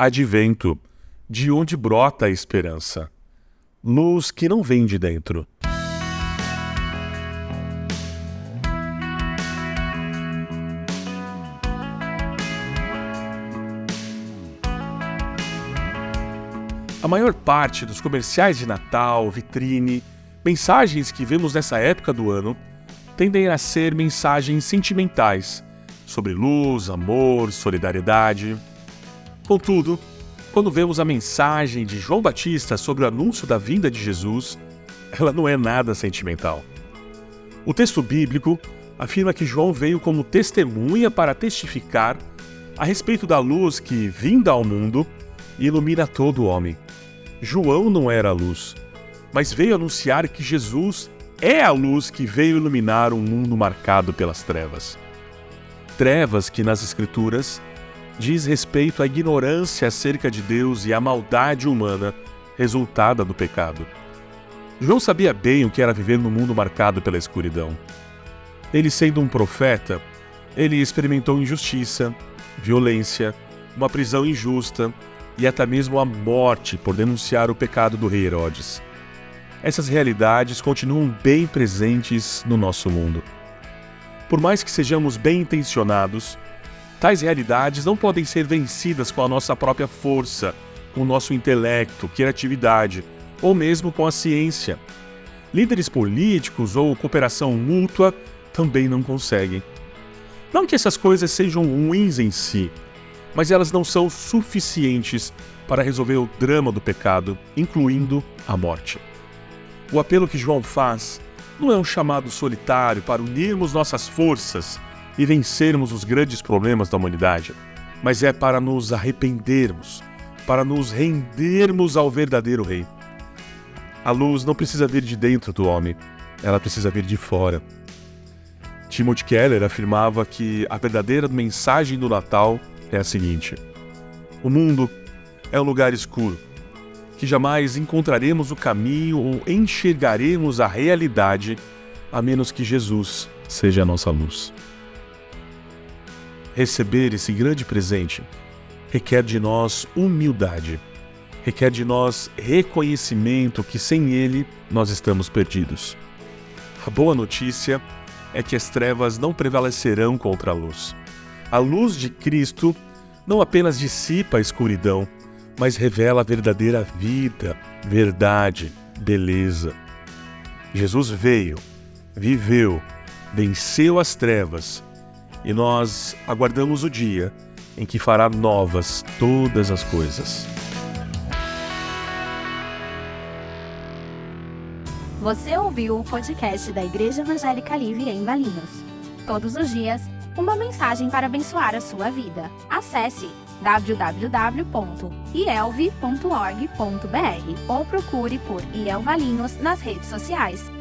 Advento, de onde brota a esperança. Luz que não vem de dentro. A maior parte dos comerciais de Natal, vitrine, mensagens que vemos nessa época do ano tendem a ser mensagens sentimentais sobre luz, amor, solidariedade. Contudo, quando vemos a mensagem de João Batista sobre o anúncio da vinda de Jesus, ela não é nada sentimental. O texto bíblico afirma que João veio como testemunha para testificar a respeito da luz que, vinda ao mundo, ilumina todo homem. João não era a luz, mas veio anunciar que Jesus é a luz que veio iluminar um mundo marcado pelas trevas. Trevas que nas Escrituras diz respeito à ignorância acerca de Deus e à maldade humana resultada do pecado. João sabia bem o que era viver num mundo marcado pela escuridão. Ele, sendo um profeta, ele experimentou injustiça, violência, uma prisão injusta, e até mesmo a morte por denunciar o pecado do rei Herodes. Essas realidades continuam bem presentes no nosso mundo. Por mais que sejamos bem intencionados, tais realidades não podem ser vencidas com a nossa própria força, com o nosso intelecto, criatividade ou mesmo com a ciência. Líderes políticos ou cooperação mútua também não conseguem. Não que essas coisas sejam ruins em si, mas elas não são suficientes para resolver o drama do pecado, incluindo a morte. O apelo que João faz não é um chamado solitário para unirmos nossas forças e vencermos os grandes problemas da humanidade, mas é para nos arrependermos, para nos rendermos ao verdadeiro Rei. A luz não precisa vir de dentro do homem, ela precisa vir de fora. Timothy Keller afirmava que a verdadeira mensagem do Natal é a seguinte: o mundo é um lugar escuro, que jamais encontraremos o caminho ou enxergaremos a realidade a menos que Jesus seja a nossa luz. Receber esse grande presente requer de nós humildade, requer de nós reconhecimento que sem ele nós estamos perdidos. A boa notícia é que as trevas não prevalecerão contra a luz. A luz de Cristo não apenas dissipa a escuridão, mas revela a verdadeira vida, verdade, beleza. Jesus veio, viveu, venceu as trevas e nós aguardamos o dia em que fará novas todas as coisas. Você ouviu o podcast da Igreja Evangélica Livre em Valinhos. Todos os dias, uma mensagem para abençoar a sua vida. Acesse www.ielve.org.br ou procure por IEL Valinhos nas redes sociais.